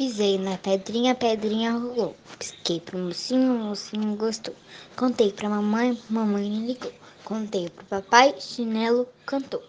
Pisei na pedrinha, pedrinha rolou. Pisquei pro mocinho, mocinho gostou. Contei pra mamãe, mamãe ligou. Contei pro papai, chinelo cantou.